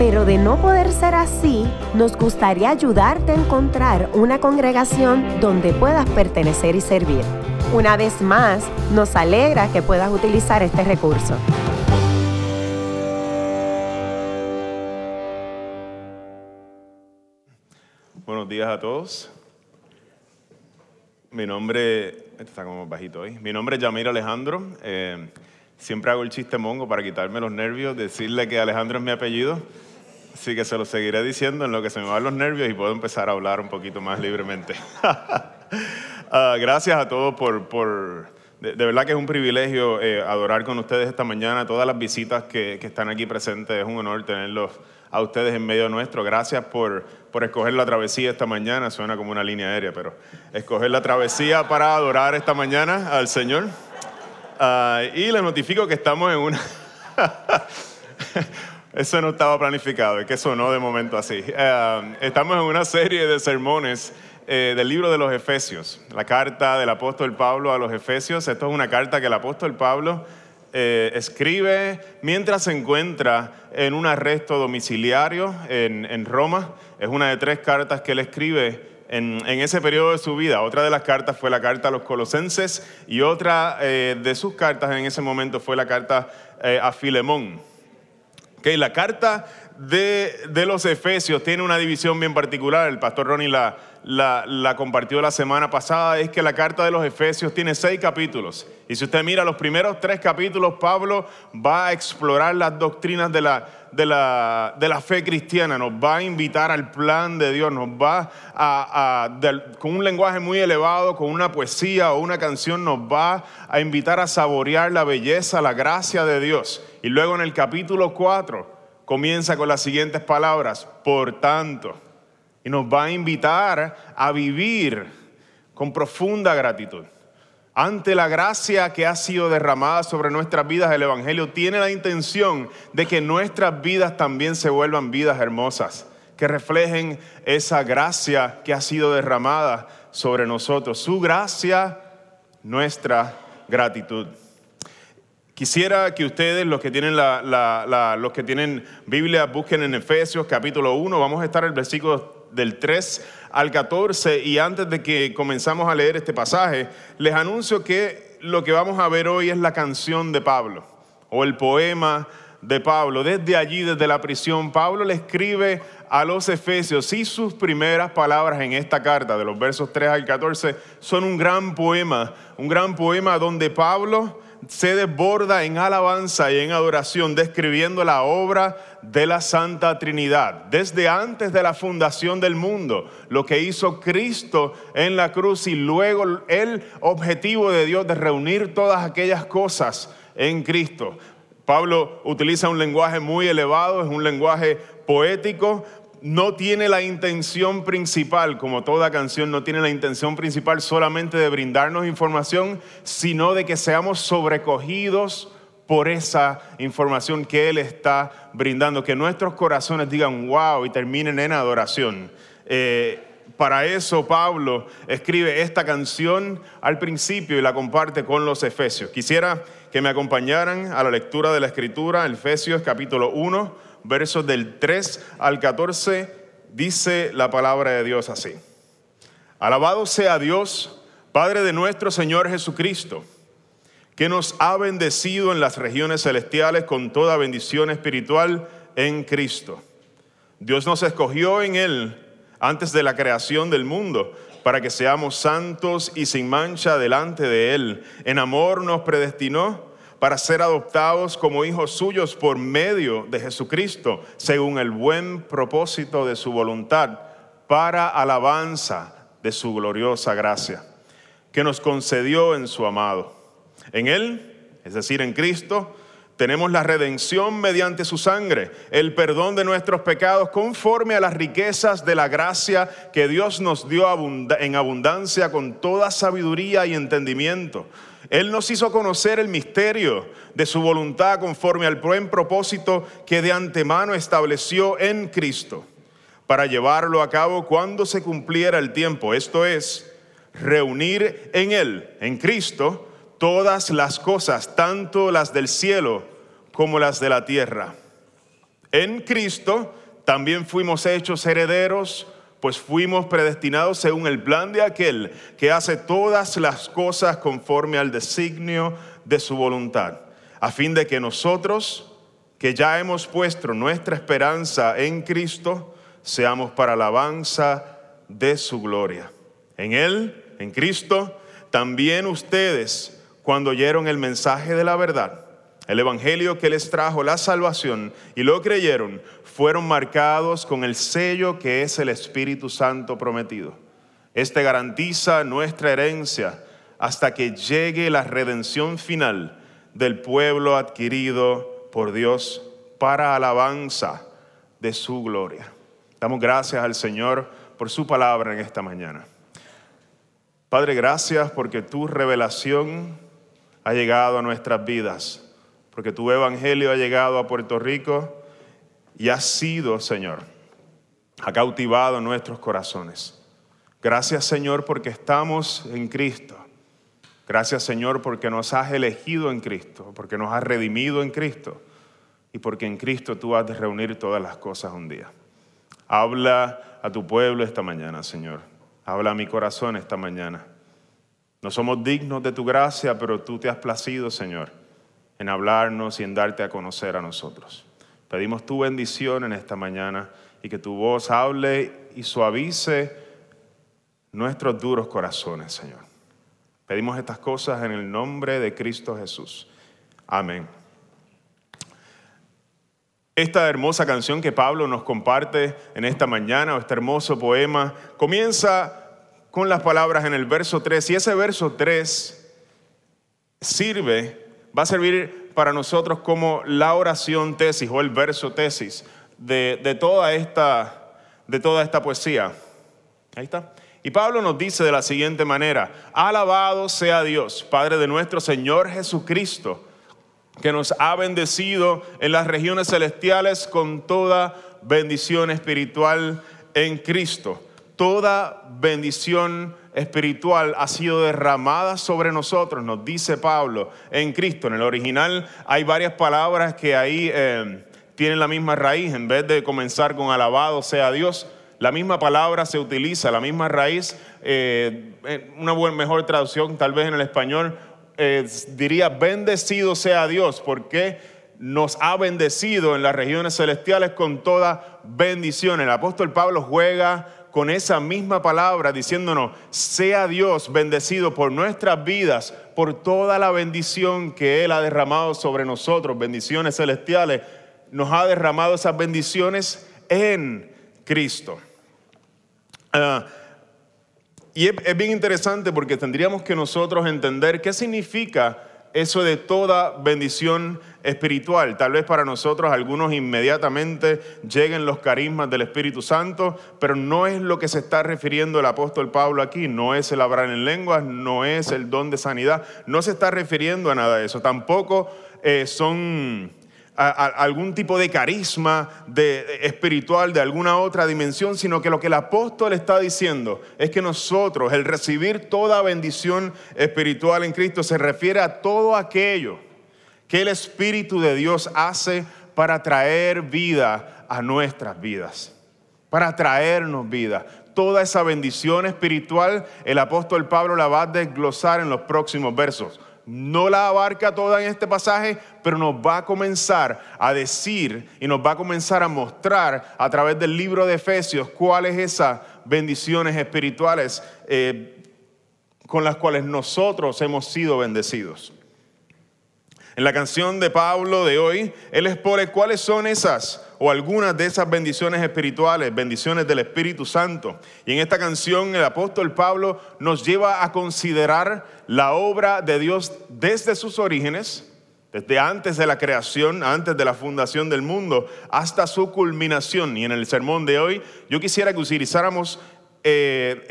pero de no poder ser así, nos gustaría ayudarte a encontrar una congregación donde puedas pertenecer y servir. Una vez más, nos alegra que puedas utilizar este recurso. Buenos días a todos. Mi nombre, está como bajito hoy. Mi nombre es Yamir Alejandro. Eh, siempre hago el chiste mongo para quitarme los nervios, decirle que Alejandro es mi apellido. Así que se lo seguiré diciendo en lo que se me van los nervios y puedo empezar a hablar un poquito más libremente. Ah, gracias a todos por, por de, verdad que es un privilegio eh, adorar con ustedes esta mañana. Todas las visitas que, que están aquí presentes, es un honor tenerlos a ustedes en medio nuestro. Gracias por, por escoger la travesía esta mañana. Suena como una línea aérea, pero escoger la travesía para adorar esta mañana al Señor. Ah, y les notifico que estamos en una... Eso no estaba planificado, es que sonó de momento así. Ah, estamos en una serie de sermones eh, del libro de los Efesios, la carta del apóstol Pablo a los Efesios. Esto es una carta que el apóstol Pablo eh, escribe mientras se encuentra en un arresto domiciliario en, Roma. Es una de tres cartas que él escribe en, ese periodo de su vida. Otra de las cartas fue la carta a los colosenses y otra eh, de sus cartas en ese momento fue la carta a Filemón. Okay, la carta de, de, los Efesios tiene una división bien particular. El pastor Ronnie la, la, compartió la semana pasada, es que la carta de los Efesios tiene seis capítulos. Y si usted mira los primeros tres capítulos, Pablo va a explorar las doctrinas de la, de la, de la fe cristiana, nos va a invitar al plan de Dios, nos va a, con un lenguaje muy elevado, con una poesía o una canción, nos va a invitar a saborear la belleza, la gracia de Dios. Y luego en el capítulo 4 comienza con las siguientes palabras, por tanto y nos va a invitar a vivir con profunda gratitud. Ante la gracia que ha sido derramada sobre nuestras vidas, el Evangelio tiene la intención de que nuestras vidas también se vuelvan vidas hermosas, que reflejen esa gracia que ha sido derramada sobre nosotros. Su gracia, nuestra gratitud. Quisiera que ustedes, los que tienen, los que tienen Biblia, busquen en Efesios capítulo 1. Vamos a estar en el versículo del 3 al 14 y antes de que comenzamos a leer este pasaje, les anuncio que lo que vamos a ver hoy es la canción de Pablo o el poema de Pablo. Desde allí, desde la prisión, Pablo le escribe a los Efesios y sus primeras palabras en esta carta, de los versos 3 al 14, son un gran poema, un gran poema donde Pablo se desborda en alabanza y en adoración, describiendo la obra de la Santa Trinidad. Desde antes de la fundación del mundo, lo que hizo Cristo en la cruz y luego el objetivo de Dios de reunir todas aquellas cosas en Cristo. Pablo utiliza un lenguaje muy elevado, es un lenguaje poético, no tiene la intención principal, como toda canción, no tiene la intención principal solamente de brindarnos información, sino de que seamos sobrecogidos por esa información que Él está brindando, que nuestros corazones digan wow y terminen en adoración. Eh, para eso Pablo escribe esta canción al principio y la comparte con los Efesios. Quisiera que me acompañaran a la lectura de la Escritura, Efesios capítulo 1 versos del 3 al 14, dice la palabra de Dios así. Alabado sea Dios, Padre de nuestro Señor Jesucristo, que nos ha bendecido en las regiones celestiales con toda bendición espiritual en Cristo. Dios nos escogió en Él antes de la creación del mundo para que seamos santos y sin mancha delante de Él. En amor nos predestinó para ser adoptados como hijos suyos por medio de Jesucristo, según el buen propósito de su voluntad, para alabanza de su gloriosa gracia, que nos concedió en su amado. En Él, es decir, en Cristo, tenemos la redención mediante su sangre, el perdón de nuestros pecados conforme a las riquezas de la gracia que Dios nos dio en abundancia con toda sabiduría y entendimiento. Él nos hizo conocer el misterio de su voluntad conforme al buen propósito que de antemano estableció en Cristo para llevarlo a cabo cuando se cumpliera el tiempo. Esto es, reunir en Él, en Cristo, todas las cosas, tanto las del cielo como las de la tierra. En Cristo también fuimos hechos herederos, pues fuimos predestinados según el plan de aquel que hace todas las cosas conforme al designio de su voluntad, a fin de que nosotros, que ya hemos puesto nuestra esperanza en Cristo, seamos para alabanza de su gloria. En Él, en Cristo, también ustedes, cuando oyeron el mensaje de la verdad, el evangelio que les trajo la salvación y lo creyeron, fueron marcados con el sello que es el Espíritu Santo prometido. Este garantiza nuestra herencia hasta que llegue la redención final del pueblo adquirido por Dios para alabanza de su gloria. Damos gracias al Señor por su palabra en esta mañana. Padre, gracias porque tu revelación ha llegado a nuestras vidas, porque tu evangelio ha llegado a Puerto Rico y ha sido, Señor, ha cautivado nuestros corazones. Gracias, Señor, porque estamos en Cristo. Gracias, Señor, porque nos has elegido en Cristo, porque nos has redimido en Cristo y porque en Cristo tú has de reunir todas las cosas un día. Habla a tu pueblo esta mañana, Señor. Habla a mi corazón esta mañana. No somos dignos de tu gracia, pero tú te has placido, Señor, en hablarnos y en darte a conocer a nosotros. Pedimos tu bendición en esta mañana y que tu voz hable y suavice nuestros duros corazones, Señor. Pedimos estas cosas en el nombre de Cristo Jesús. Amén. Esta hermosa canción que Pablo nos comparte en esta mañana, o este hermoso poema, comienza con las palabras en el verso 3. Y ese verso 3 sirve, va a servir para nosotros como la oración tesis o el verso tesis de, toda, esta, de toda esta poesía. Ahí está. Y Pablo nos dice de la siguiente manera, alabado sea Dios, Padre de nuestro Señor Jesucristo, que nos ha bendecido en las regiones celestiales con toda bendición espiritual en Cristo toda bendición espiritual ha sido derramada sobre nosotros, nos dice Pablo, en Cristo. En el original hay varias palabras que ahí eh, tienen la misma raíz. En vez de comenzar con alabado sea Dios, la misma palabra se utiliza, la misma raíz. Eh, una buena, mejor traducción, tal vez en el español, diría bendecido sea Dios, porque nos ha bendecido en las regiones celestiales con toda bendición. El apóstol Pablo juega con esa misma palabra diciéndonos, sea Dios bendecido por nuestras vidas, por toda la bendición que Él ha derramado sobre nosotros, bendiciones celestiales, nos ha derramado esas bendiciones en Cristo. Ah, y es bien interesante porque tendríamos que nosotros entender qué significa eso de toda bendición espiritual. Tal vez para nosotros algunos inmediatamente lleguen los carismas del Espíritu Santo, pero no es lo que se está refiriendo el apóstol Pablo aquí, no es el hablar en lenguas, no es el don de sanidad, no se está refiriendo a nada de eso, tampoco eh, son algún tipo de carisma de, espiritual de alguna otra dimensión, sino que lo que el apóstol está diciendo es que nosotros, el recibir toda bendición espiritual en Cristo, se refiere a todo aquello que el Espíritu de Dios hace para traer vida a nuestras vidas, para traernos vida. Toda esa bendición espiritual, el apóstol Pablo la va a desglosar en los próximos versos. No la abarca toda en este pasaje, pero nos va a comenzar a decir y nos va a comenzar a mostrar a través del libro de Efesios cuáles esas bendiciones espirituales eh, con las cuales nosotros hemos sido bendecidos. En la canción de Pablo de hoy, él expone cuáles son esas o algunas de esas bendiciones espirituales, bendiciones del Espíritu Santo. Y en esta canción el apóstol Pablo nos lleva a considerar la obra de Dios desde sus orígenes, desde antes de la creación, antes de la fundación del mundo, hasta su culminación. Y en el sermón de hoy yo quisiera que utilizáramos eh,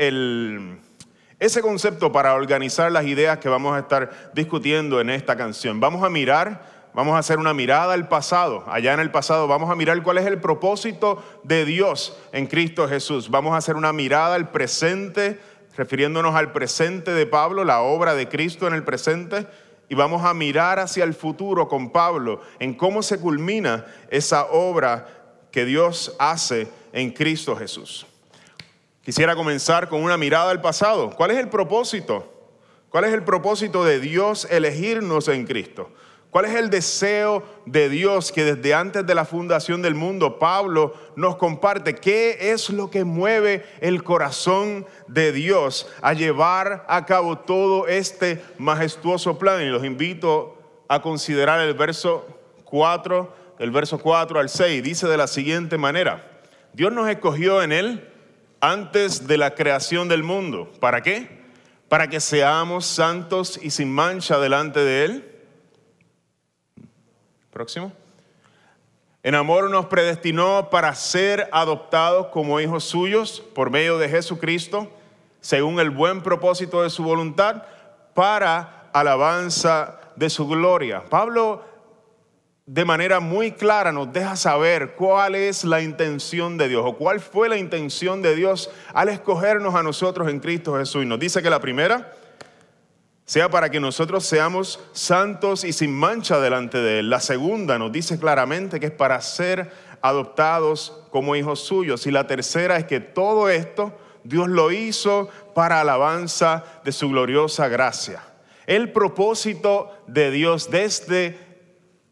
ese concepto para organizar las ideas que vamos a estar discutiendo en esta canción. Vamos a mirar vamos a hacer una mirada al pasado. Allá en el pasado vamos a mirar cuál es el propósito de Dios en Cristo Jesús. Vamos a hacer una mirada al presente, refiriéndonos al presente de Pablo, la obra de Cristo en el presente y vamos a mirar hacia el futuro con Pablo en cómo se culmina esa obra que Dios hace en Cristo Jesús. Quisiera comenzar con una mirada al pasado. ¿Cuál es el propósito? ¿Cuál es el propósito de Dios elegirnos en Cristo? ¿Cuál es el deseo de Dios que desde antes de la fundación del mundo Pablo nos comparte? ¿Qué es lo que mueve el corazón de Dios a llevar a cabo todo este majestuoso plan? Y los invito a considerar el verso 4, el verso 4 al 6. Dice de la siguiente manera, Dios nos escogió en él antes de la creación del mundo. ¿Para qué? Para que seamos santos y sin mancha delante de él Próximo. En amor nos predestinó para ser adoptados como hijos suyos por medio de Jesucristo, según el buen propósito de su voluntad, para alabanza de su gloria. Pablo de manera muy clara nos deja saber cuál es la intención de Dios o cuál fue la intención de Dios al escogernos a nosotros en Cristo Jesús. Y nos dice que la primera sea para que nosotros seamos santos y sin mancha delante de Él. La segunda nos dice claramente que es para ser adoptados como hijos suyos. Y la tercera es que todo esto Dios lo hizo para alabanza de su gloriosa gracia. El propósito de Dios desde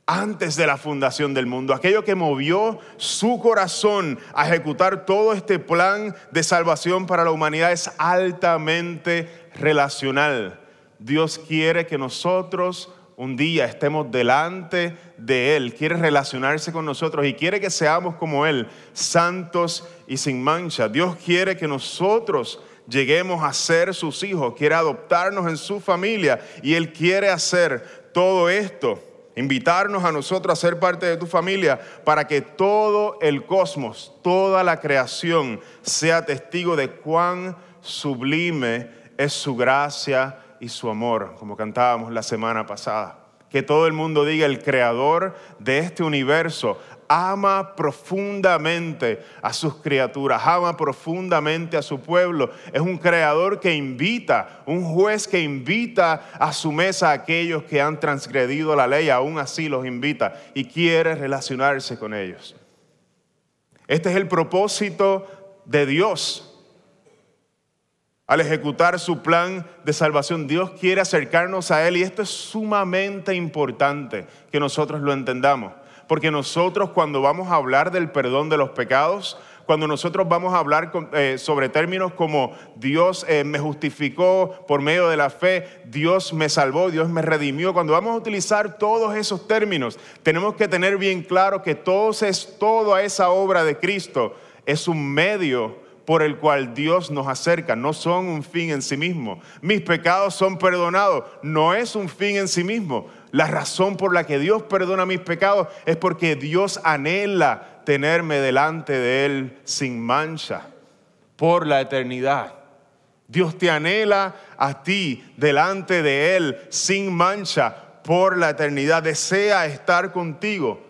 antes de la fundación del mundo, aquello que movió su corazón a ejecutar todo este plan de salvación para la humanidad es altamente relacional Dios quiere que nosotros un día estemos delante de Él, quiere relacionarse con nosotros y quiere que seamos como Él, santos y sin mancha. Dios quiere que nosotros lleguemos a ser sus hijos, quiere adoptarnos en su familia y Él quiere hacer todo esto, invitarnos a nosotros a ser parte de tu familia para que todo el cosmos, toda la creación sea testigo de cuán sublime es su gracia y su amor, como cantábamos la semana pasada. Que todo el mundo diga, el creador de este universo ama profundamente a sus criaturas, ama profundamente a su pueblo. Es un creador que invita, un juez que invita a su mesa a aquellos que han transgredido la ley, aún así los invita y quiere relacionarse con ellos. Este es el propósito de Dios al ejecutar su plan de salvación. Dios quiere acercarnos a Él y esto es sumamente importante que nosotros lo entendamos. Porque nosotros cuando vamos a hablar del perdón de los pecados, cuando nosotros vamos a hablar eh, sobre términos como Dios eh, me justificó por medio de la fe, Dios me salvó, Dios me redimió, cuando vamos a utilizar todos esos términos, tenemos que tener bien claro que todo es, toda esa obra de Cristo es un medio por el cual Dios nos acerca, no son un fin en sí mismo. Mis pecados son perdonados, no es un fin en sí mismo. La razón por la que Dios perdona mis pecados es porque Dios anhela tenerme delante de Él sin mancha por la eternidad. Dios te anhela a ti delante de Él sin mancha por la eternidad. Desea estar contigo.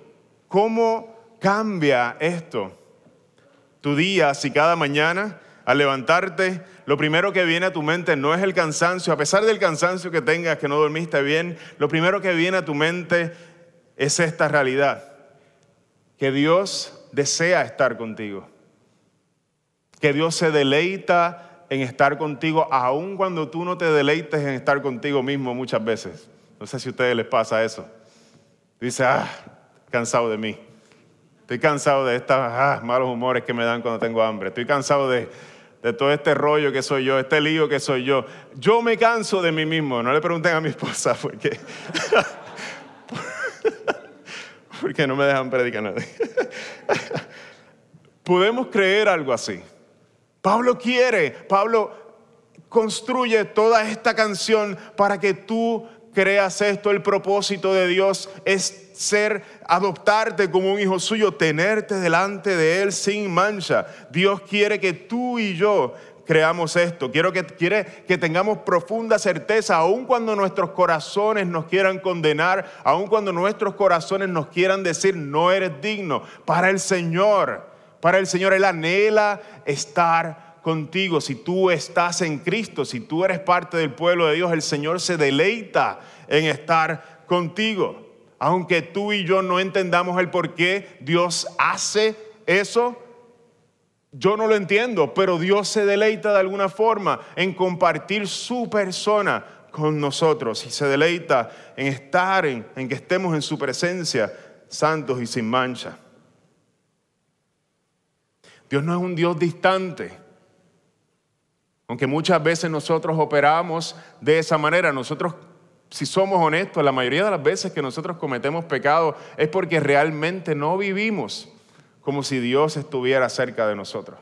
¿Cómo cambia esto? tu día, si cada mañana al levantarte, lo primero que viene a tu mente no es el cansancio, a pesar del cansancio que tengas, que no dormiste bien, lo primero que viene a tu mente es esta realidad, que Dios desea estar contigo, que Dios se deleita en estar contigo, aun cuando tú no te deleites en estar contigo mismo muchas veces. No sé si a ustedes les pasa eso. Dice, ah, cansado de mí. Estoy cansado de estos ah, malos humores que me dan cuando tengo hambre. Estoy cansado de, todo este rollo que soy yo, este lío que soy yo. Yo me canso de mí mismo. No le pregunten a mi esposa por qué. porque no me dejan predicar nada. Podemos creer algo así. Pablo quiere, Pablo construye toda esta canción para que tú creas esto, el propósito de Dios es ser, adoptarte como un hijo suyo, tenerte delante de Él sin mancha. Dios quiere que tú y yo creamos esto. Quiero que, quiere que tengamos profunda certeza, aun cuando nuestros corazones nos quieran condenar, aun cuando nuestros corazones nos quieran decir, no eres digno. Para el Señor, para el Señor, Él anhela estar contigo. Si tú estás en Cristo, si tú eres parte del pueblo de Dios, el Señor se deleita en estar contigo. Aunque tú y yo no entendamos el por qué Dios hace eso, yo no lo entiendo, pero Dios se deleita de alguna forma en compartir su persona con nosotros y se deleita en estar, en, que estemos en su presencia, santos y sin mancha. Dios no es un Dios distante. Aunque muchas veces nosotros operamos de esa manera, nosotros, si somos honestos, la mayoría de las veces que nosotros cometemos pecado es porque realmente no vivimos como si Dios estuviera cerca de nosotros.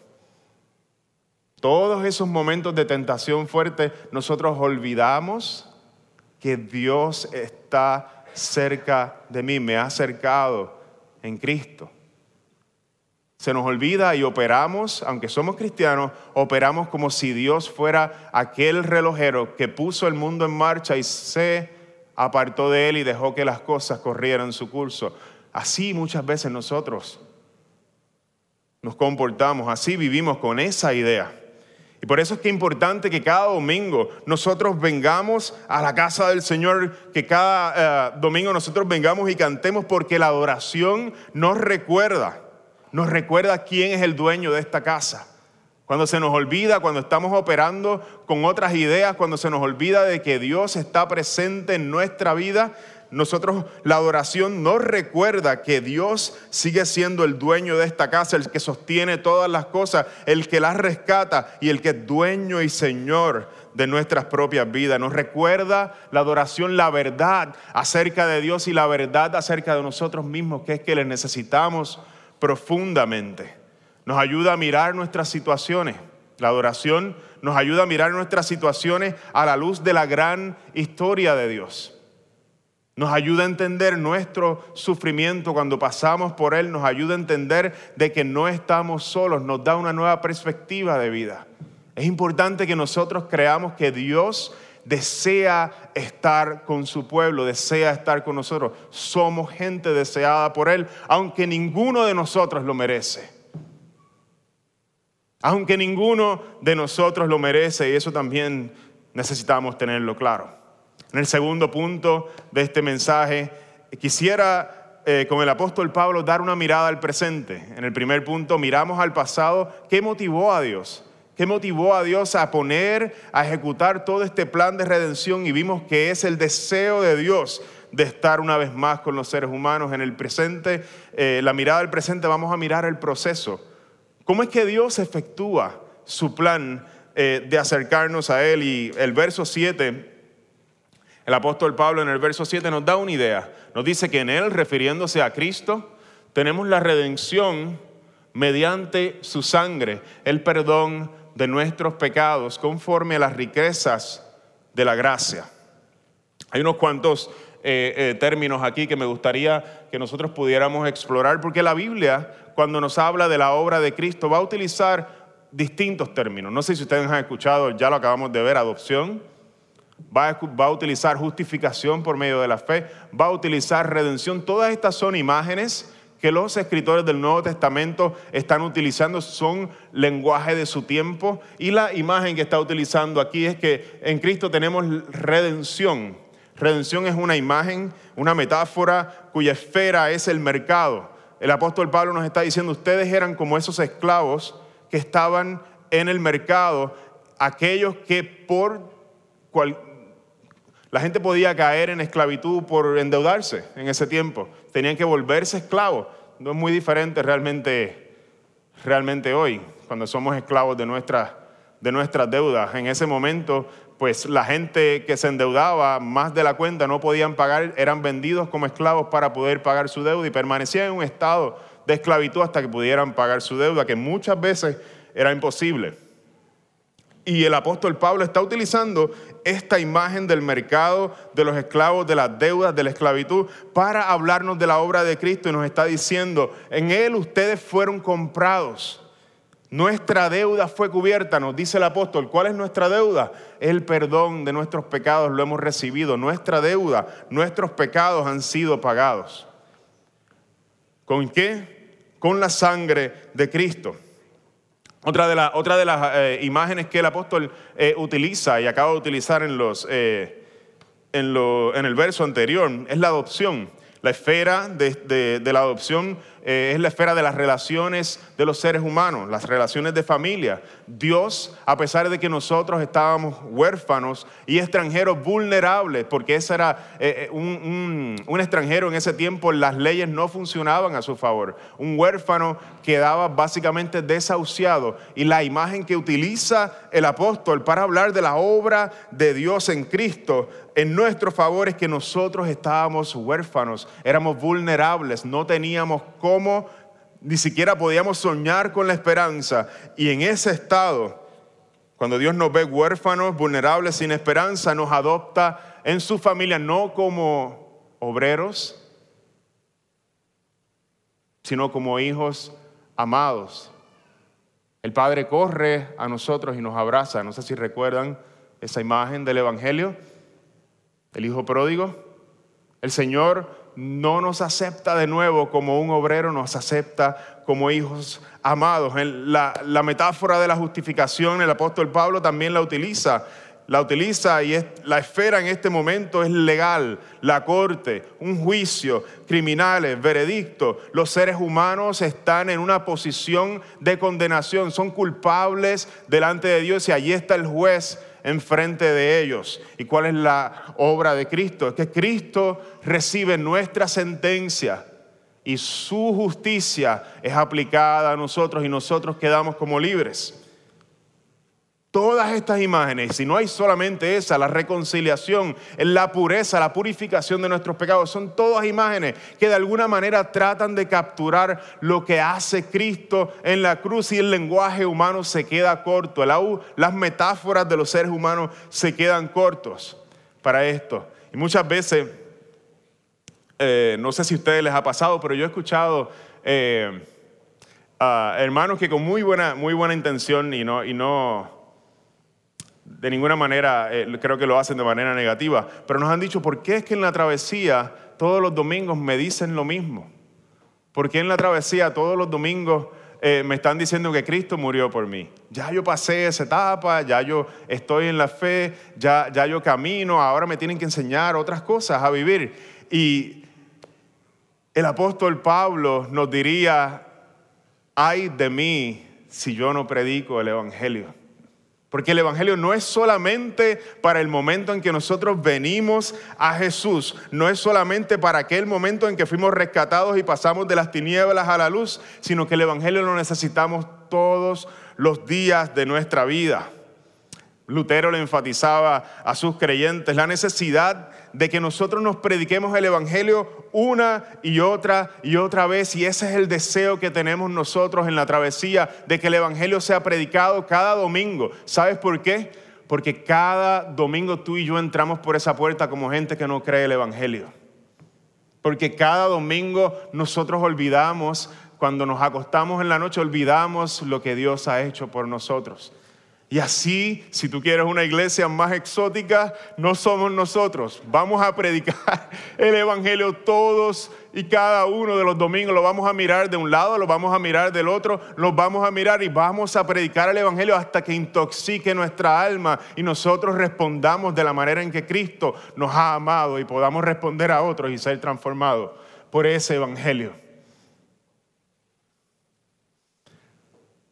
Todos esos momentos de tentación fuerte, nosotros olvidamos que Dios está cerca de mí, me ha acercado en Cristo. Se nos olvida y operamos, aunque somos cristianos, operamos como si Dios fuera aquel relojero que puso el mundo en marcha y se apartó de él y dejó que las cosas corrieran su curso. Así muchas veces nosotros nos comportamos, así vivimos con esa idea. Y por eso es que es importante que cada domingo nosotros vengamos a la casa del Señor, que cada eh, domingo nosotros vengamos y cantemos porque la adoración nos recuerda, nos recuerda quién es el dueño de esta casa. Cuando se nos olvida, cuando estamos operando con otras ideas, cuando se nos olvida de que Dios está presente en nuestra vida, nosotros la adoración nos recuerda que Dios sigue siendo el dueño de esta casa, el que sostiene todas las cosas, el que las rescata y el que es dueño y señor de nuestras propias vidas. Nos recuerda la adoración, la verdad acerca de Dios y la verdad acerca de nosotros mismos, que es que le necesitamos profundamente. Nos ayuda a mirar nuestras situaciones. La adoración nos ayuda a mirar nuestras situaciones a la luz de la gran historia de Dios. Nos ayuda a entender nuestro sufrimiento cuando pasamos por él, nos ayuda a entender de que no estamos solos, nos da una nueva perspectiva de vida. Es importante que nosotros creamos que Dios desea estar con su pueblo, desea estar con nosotros. Somos gente deseada por Él, aunque ninguno de nosotros lo merece. Aunque ninguno de nosotros lo merece, y eso también necesitamos tenerlo claro. En el segundo punto de este mensaje, quisiera eh, con el apóstol Pablo dar una mirada al presente. En el primer punto, miramos al pasado. ¿Qué motivó a Dios? ¿Qué motivó a Dios a poner, a ejecutar todo este plan de redención? Y vimos que es el deseo de Dios de estar una vez más con los seres humanos en el presente. Eh, la mirada al presente, vamos a mirar el proceso. ¿Cómo es que Dios efectúa su plan eh, de acercarnos a Él? Y el verso 7 el apóstol Pablo en el verso 7 nos da una idea. Nos dice que en Él, refiriéndose a Cristo, tenemos la redención mediante su sangre, el perdón de nuestros pecados conforme a las riquezas de la gracia. Hay unos cuantos eh, eh, términos aquí que me gustaría que nosotros pudiéramos explorar, porque la Biblia, cuando nos habla de la obra de Cristo, va a utilizar distintos términos. No sé si ustedes han escuchado, ya lo acabamos de ver, adopción, va a, utilizar justificación por medio de la fe, va a utilizar redención. Todas estas son imágenes que los escritores del Nuevo Testamento están utilizando, son lenguaje de su tiempo. Y la imagen que está utilizando aquí es que en Cristo tenemos redención. Redención es una imagen, una metáfora cuya esfera es el mercado. El apóstol Pablo nos está diciendo, ustedes eran como esos esclavos que estaban en el mercado, aquellos que por la gente podía caer en esclavitud por endeudarse en ese tiempo. Tenían que volverse esclavos. No es muy diferente realmente, realmente hoy, cuando somos esclavos de, de nuestras deudas. En ese momento, pues la gente que se endeudaba más de la cuenta no podían pagar, eran vendidos como esclavos para poder pagar su deuda y permanecían en un estado de esclavitud hasta que pudieran pagar su deuda, que muchas veces era imposible. Y el apóstol Pablo está utilizando esta imagen del mercado de los esclavos, de las deudas, de la esclavitud, para hablarnos de la obra de Cristo y nos está diciendo, en Él ustedes fueron comprados. Nuestra deuda fue cubierta, nos dice el apóstol. ¿Cuál es nuestra deuda? El perdón de nuestros pecados lo hemos recibido. Nuestra deuda, nuestros pecados han sido pagados. ¿Con qué? Con la sangre de Cristo. Otra de, las eh, imágenes que el apóstol eh, utiliza y acaba de utilizar en, los, eh, el verso anterior es la adopción. La esfera de la adopción eh, es la esfera de las relaciones de los seres humanos, las relaciones de familia. Dios, a pesar de que nosotros estábamos huérfanos y extranjeros vulnerables, porque ese era eh, eh, un, un, extranjero en ese tiempo, las leyes no funcionaban a su favor. Un huérfano quedaba básicamente desahuciado. Y la imagen que utiliza el apóstol para hablar de la obra de Dios en Cristo en nuestro favor es que nosotros estábamos huérfanos, éramos vulnerables, no teníamos cómo, ni siquiera podíamos soñar con la esperanza. Y en ese estado, cuando Dios nos ve huérfanos, vulnerables, sin esperanza, nos adopta en su familia, no como obreros, sino como hijos amados. El Padre corre a nosotros y nos abraza. No sé si recuerdan esa imagen del Evangelio el hijo pródigo. El Señor no nos acepta de nuevo como un obrero, nos acepta como hijos amados. La, metáfora de la justificación, el apóstol Pablo también la utiliza la utiliza y la esfera en este momento es legal, la corte, un juicio, criminales, veredicto. Los seres humanos están en una posición de condenación, son culpables delante de Dios y allí está el juez enfrente de ellos. ¿Y cuál es la obra de Cristo? Es que Cristo recibe nuestra sentencia y su justicia es aplicada a nosotros y nosotros quedamos como libres. Todas estas imágenes, si no hay solamente esa, la reconciliación, la pureza, la purificación de nuestros pecados, son todas imágenes que de alguna manera tratan de capturar lo que hace Cristo en la cruz y el lenguaje humano se queda corto. las metáforas de los seres humanos se quedan cortos para esto. Y muchas veces, eh, no sé si a ustedes les ha pasado, pero yo he escuchado... Eh, hermanos que con muy buena, muy buena intención y no, y no, de ninguna manera eh, creo que lo hacen de manera negativa, pero nos han dicho, ¿por qué es que en la travesía todos los domingos me dicen lo mismo? ¿Por qué en la travesía todos los domingos eh, me están diciendo que Cristo murió por mí? Ya yo pasé esa etapa, ya yo estoy en la fe, ya, ya yo camino, ahora me tienen que enseñar otras cosas a vivir. Y el apóstol Pablo nos diría, ay de mí si yo no predico el Evangelio. Porque el Evangelio no es solamente para el momento en que nosotros venimos a Jesús, no es solamente para aquel momento en que fuimos rescatados y pasamos de las tinieblas a la luz, sino que el Evangelio lo necesitamos todos los días de nuestra vida. Lutero le enfatizaba a sus creyentes la necesidad de que nosotros nos prediquemos el Evangelio una y otra y otra vez. Y ese es el deseo que tenemos nosotros en la travesía, de que el Evangelio sea predicado cada domingo. ¿Sabes por qué? Porque cada domingo tú y yo entramos por esa puerta como gente que no cree el Evangelio. Porque cada domingo nosotros olvidamos, cuando nos acostamos en la noche, olvidamos lo que Dios ha hecho por nosotros. Y así, si tú quieres una iglesia más exótica, no somos nosotros. Vamos a predicar el Evangelio todos y cada uno de los domingos. Lo vamos a mirar de un lado, lo vamos a mirar del otro, lo vamos a mirar y vamos a predicar el Evangelio hasta que intoxique nuestra alma y nosotros respondamos de la manera en que Cristo nos ha amado y podamos responder a otros y ser transformados por ese Evangelio.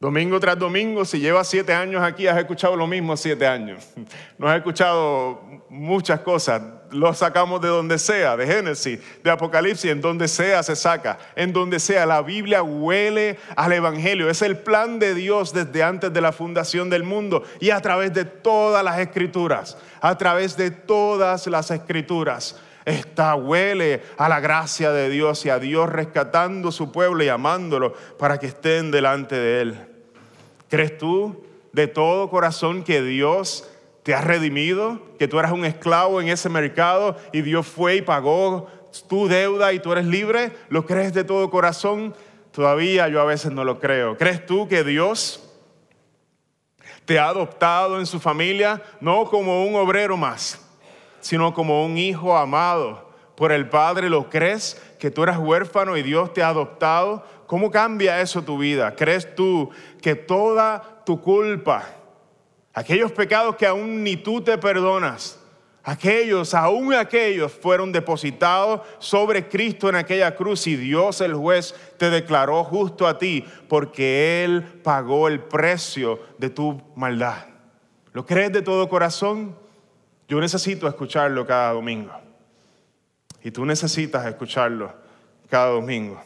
Domingo tras domingo, si llevas siete años aquí, has escuchado lo mismo siete años. No has escuchado muchas cosas. Lo sacamos de donde sea, de Génesis, de Apocalipsis, en donde sea se saca. En donde sea, la Biblia huele al Evangelio. Es el plan de Dios desde antes de la fundación del mundo y a través de todas las escrituras. A través de todas las escrituras. Esta huele a la gracia de Dios y a Dios rescatando su pueblo y amándolo para que estén delante de Él. ¿Crees tú de todo corazón que Dios te ha redimido, que tú eras un esclavo en ese mercado y Dios fue y pagó tu deuda y tú eres libre? ¿Lo crees de todo corazón? Todavía yo a veces no lo creo. ¿Crees tú que Dios te ha adoptado en su familia no como un obrero más, sino como un hijo amado por el Padre? ¿Lo crees que tú eras huérfano y Dios te ha adoptado? ¿Cómo cambia eso tu vida? ¿Crees tú que toda tu culpa, aquellos pecados que aún ni tú te perdonas, Aquellos, aún aquellos, fueron depositados sobre Cristo en aquella cruz y Dios el juez te declaró justo a ti porque Él pagó el precio de tu maldad. ¿Lo crees de todo corazón? Yo necesito escucharlo cada domingo. Y tú necesitas escucharlo cada domingo.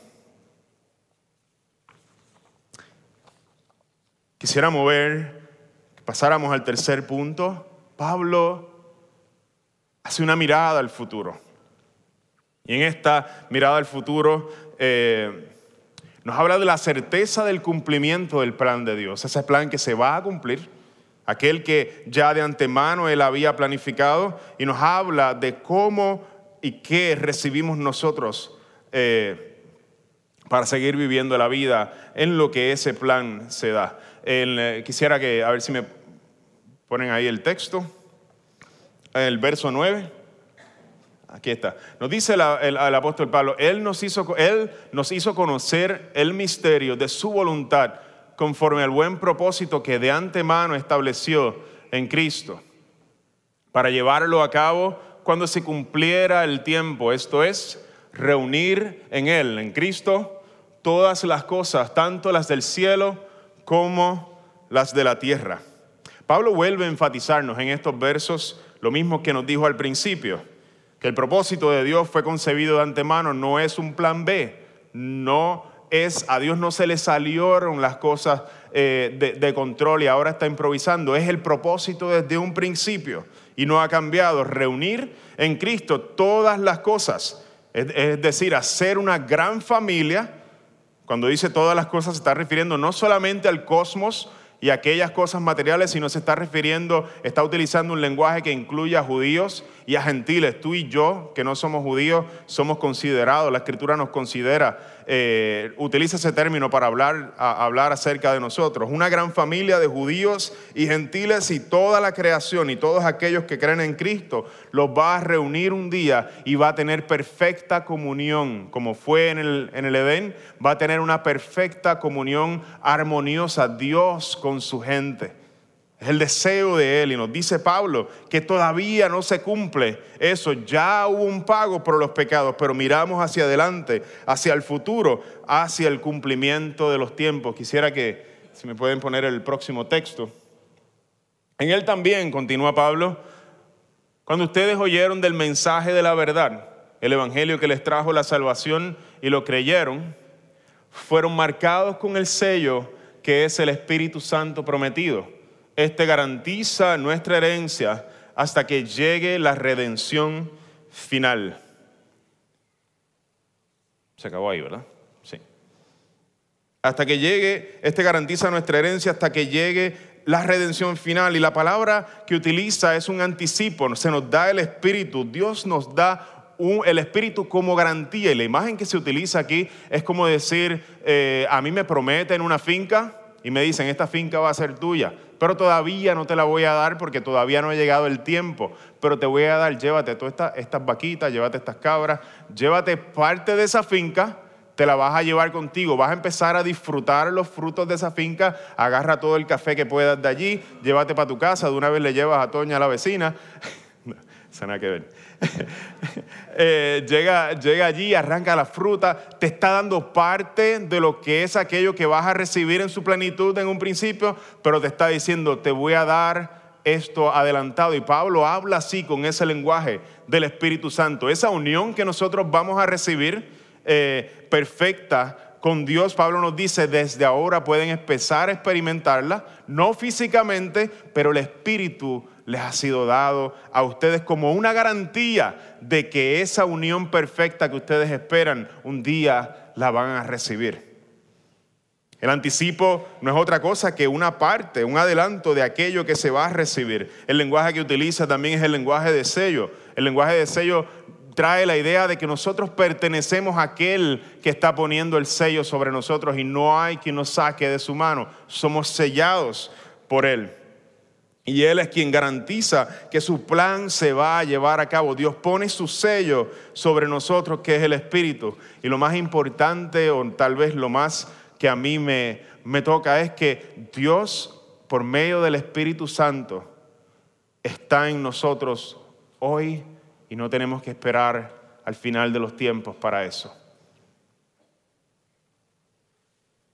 Quisiera mover, que pasáramos al tercer punto. Pablo hace una mirada al futuro. Y en esta mirada al futuro eh, nos habla de la certeza del cumplimiento del plan de Dios, ese plan que se va a cumplir, aquel que ya de antemano Él había planificado, y nos habla de cómo y qué recibimos nosotros eh, para seguir viviendo la vida en lo que ese plan se da. Eh, quisiera que, a ver si me ponen ahí el texto el verso 9. Aquí está. Nos dice el, apóstol Pablo, él nos, hizo, él nos hizo conocer el misterio de su voluntad conforme al buen propósito que de antemano estableció en Cristo, para llevarlo a cabo cuando se cumpliera el tiempo, esto es, reunir en Él, en Cristo, todas las cosas, tanto las del cielo como las de la tierra. Pablo vuelve a enfatizarnos en estos versos lo mismo que nos dijo al principio, que el propósito de Dios fue concebido de antemano, no es un plan B, no es, a Dios no se le salieron las cosas eh, de, de control y ahora está improvisando, es el propósito desde un principio y no ha cambiado, reunir en Cristo todas las cosas, es, decir, hacer una gran familia, cuando dice todas las cosas se está refiriendo no solamente al cosmos, y aquellas cosas materiales, sino se está refiriendo, está utilizando un lenguaje que incluye a judíos y a gentiles. Tú y yo, que no somos judíos, somos considerados, la escritura nos considera, eh, utiliza ese término para hablar, hablar acerca de nosotros. Una gran familia de judíos y gentiles y toda la creación y todos aquellos que creen en Cristo los va a reunir un día y va a tener perfecta comunión, como fue en el, en el Edén, va a tener una perfecta comunión armoniosa, Dios con su gente. Es el deseo de Él. Y nos dice Pablo que todavía no se cumple eso. Ya hubo un pago por los pecados, pero miramos hacia adelante, hacia el futuro, hacia el cumplimiento de los tiempos. Quisiera que, si me pueden poner el próximo texto. En Él también, continúa Pablo, cuando ustedes oyeron del mensaje de la verdad, el Evangelio que les trajo la salvación y lo creyeron, fueron marcados con el sello que es el Espíritu Santo prometido este garantiza nuestra herencia hasta que llegue la redención final. Se acabó ahí, ¿verdad? Sí. Hasta que llegue, este garantiza nuestra herencia hasta que llegue la redención final. Y la palabra que utiliza es un anticipo, se nos da el Espíritu, Dios nos da el Espíritu como garantía. Y la imagen que se utiliza aquí es como decir, eh, a mí me prometen una finca y me dicen, esta finca va a ser tuya pero todavía no te la voy a dar porque todavía no ha llegado el tiempo. Pero te voy a dar, llévate todas estas, estas vaquitas, llévate estas cabras, llévate parte de esa finca, te la vas a llevar contigo, vas a empezar a disfrutar los frutos de esa finca, agarra todo el café que puedas de allí, llévate para tu casa, de una vez le llevas a Toña, a la vecina. no, nada que ver. Eh, llega, llega allí, arranca la fruta, te está dando parte de lo que es aquello que vas a recibir en su plenitud en un principio, pero te está diciendo, te voy a dar esto adelantado. Y Pablo habla así con ese lenguaje del Espíritu Santo. Esa unión que nosotros vamos a recibir eh, perfecta con Dios, Pablo nos dice, desde ahora pueden empezar a experimentarla, no físicamente, pero el Espíritu les ha sido dado a ustedes como una garantía de que esa unión perfecta que ustedes esperan un día la van a recibir. El anticipo no es otra cosa que una parte, un adelanto de aquello que se va a recibir. El lenguaje que utiliza también es el lenguaje de sello. El lenguaje de sello trae la idea de que nosotros pertenecemos a aquel que está poniendo el sello sobre nosotros y no hay quien nos saque de su mano. Somos sellados por él. Y Él es quien garantiza que su plan se va a llevar a cabo. Dios pone su sello sobre nosotros, que es el Espíritu. Y lo más importante, o tal vez lo más que a mí me, me toca, es que Dios, por medio del Espíritu Santo, está en nosotros hoy y no tenemos que esperar al final de los tiempos para eso.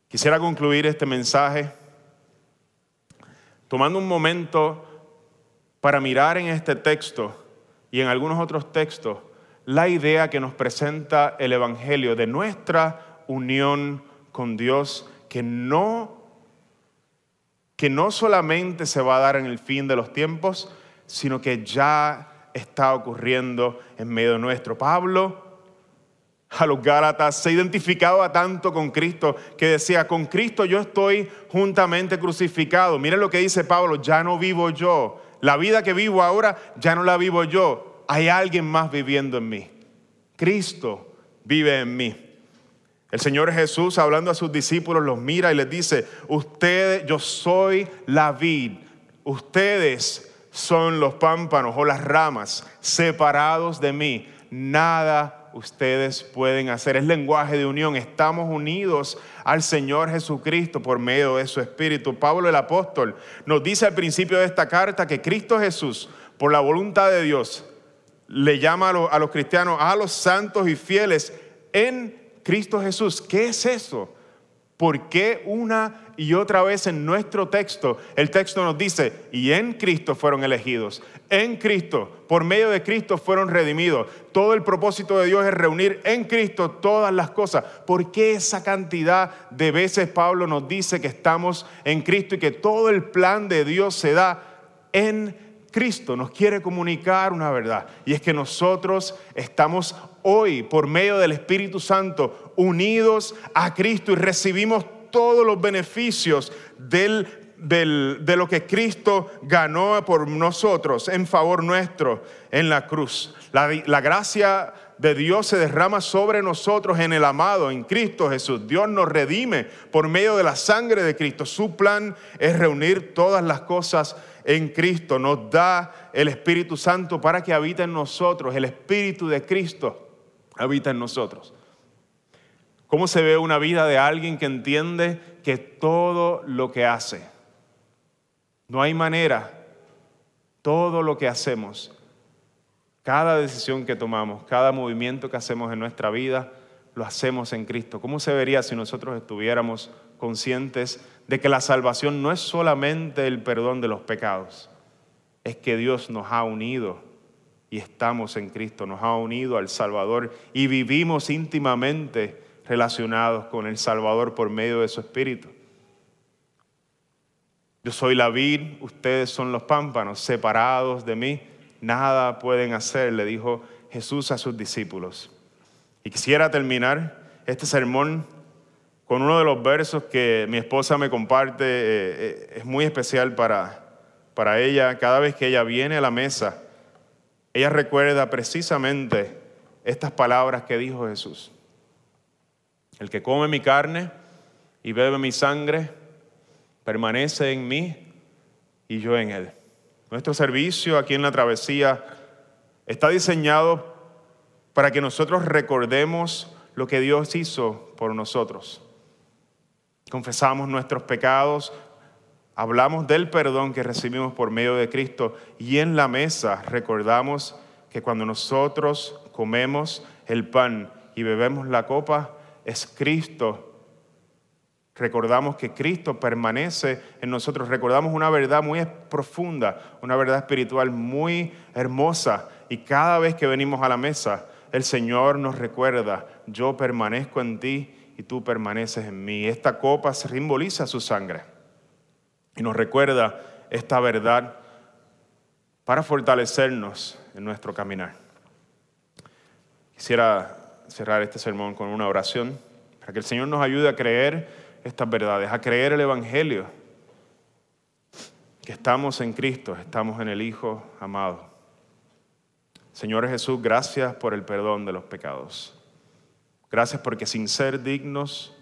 Quisiera concluir este mensaje tomando un momento para mirar en este texto y en algunos otros textos la idea que nos presenta el Evangelio de nuestra unión con Dios, que no, que no solamente se va a dar en el fin de los tiempos, sino que ya está ocurriendo en medio nuestro. Pablo a los Gálatas, se identificaba tanto con Cristo que decía, con Cristo yo estoy juntamente crucificado. Miren lo que dice Pablo, ya no vivo yo. La vida que vivo ahora ya no la vivo yo. Hay alguien más viviendo en mí. Cristo vive en mí. El Señor Jesús, hablando a sus discípulos, los mira y les dice, ustedes, yo soy la vid, ustedes son los pámpanos o las ramas separados de mí. Nada ustedes pueden hacer. Es lenguaje de unión. Estamos unidos al Señor Jesucristo por medio de su Espíritu. Pablo el apóstol nos dice al principio de esta carta que Cristo Jesús, por la voluntad de Dios, le llama a los, cristianos, a los santos y fieles en Cristo Jesús. ¿Qué es eso? ¿Por qué una y otra vez en nuestro texto el texto nos dice, y en Cristo fueron elegidos, en Cristo, por medio de Cristo fueron redimidos? Todo el propósito de Dios es reunir en Cristo todas las cosas. ¿Por qué esa cantidad de veces Pablo nos dice que estamos en Cristo y que todo el plan de Dios se da en Cristo? Nos quiere comunicar una verdad y es que nosotros estamos hoy, por medio del Espíritu Santo, unidos a Cristo y recibimos todos los beneficios de lo que Cristo ganó por nosotros en favor nuestro en la cruz. La, la gracia de Dios se derrama sobre nosotros en el amado, en Cristo Jesús. Dios nos redime por medio de la sangre de Cristo. Su plan es reunir todas las cosas en Cristo. Nos da el Espíritu Santo para que habite en nosotros. El Espíritu de Cristo habita en nosotros. ¿Cómo se ve una vida de alguien que entiende que todo lo que hace, no hay manera, todo lo que hacemos, cada decisión que tomamos, cada movimiento que hacemos en nuestra vida, lo hacemos en Cristo? ¿Cómo se vería si nosotros estuviéramos conscientes de que la salvación no es solamente el perdón de los pecados, es que Dios nos ha unido y estamos en Cristo, nos ha unido al Salvador y vivimos íntimamente relacionados con el Salvador por medio de su Espíritu. Yo soy la vid, ustedes son los pámpanos, separados de mí, nada pueden hacer, le dijo Jesús a sus discípulos. Y quisiera terminar este sermón con uno de los versos que mi esposa me comparte, eh, eh, es muy especial para, para ella. Cada vez que ella viene a la mesa, ella recuerda precisamente estas palabras que dijo Jesús. El que come mi carne y bebe mi sangre, permanece en mí y yo en él. Nuestro servicio aquí en la travesía está diseñado para que nosotros recordemos lo que Dios hizo por nosotros. Confesamos nuestros pecados, hablamos del perdón que recibimos por medio de Cristo y en la mesa recordamos que cuando nosotros comemos el pan y bebemos la copa, es Cristo. Recordamos que Cristo permanece en nosotros. Recordamos una verdad muy profunda, una verdad espiritual muy hermosa. Y cada vez que venimos a la mesa, el Señor nos recuerda, yo permanezco en ti y tú permaneces en mí. Esta copa simboliza su sangre y nos recuerda esta verdad para fortalecernos en nuestro caminar. Quisiera cerrar este sermón con una oración para que el Señor nos ayude a creer estas verdades, a creer el Evangelio, que estamos en Cristo, estamos en el Hijo amado. Señor Jesús, gracias por el perdón de los pecados. Gracias porque sin ser dignos,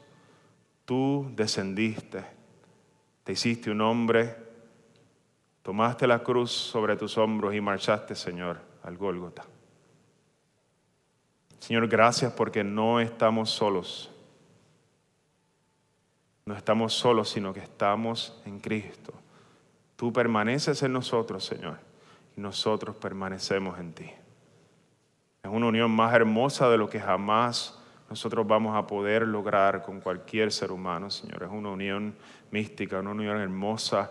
tú descendiste, te hiciste un hombre, tomaste la cruz sobre tus hombros y marchaste, Señor, al Gólgota. Señor, gracias porque no estamos solos. No estamos solos, sino que estamos en Cristo. Tú permaneces en nosotros, Señor, y nosotros permanecemos en ti. Es una unión más hermosa de lo que jamás nosotros vamos a poder lograr con cualquier ser humano, Señor. Es una unión mística, una unión hermosa,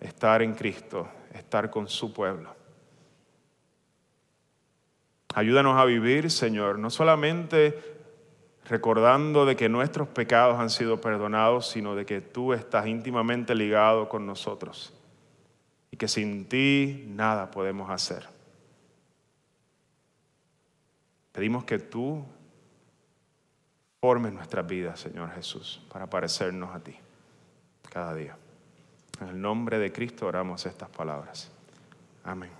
estar en Cristo, estar con su pueblo. Ayúdanos a vivir, Señor, no solamente recordando de que nuestros pecados han sido perdonados, sino de que tú estás íntimamente ligado con nosotros y que sin ti nada podemos hacer. Pedimos que tú formes nuestras vidas, Señor Jesús, para parecernos a ti cada día. En el nombre de Cristo oramos estas palabras. Amén.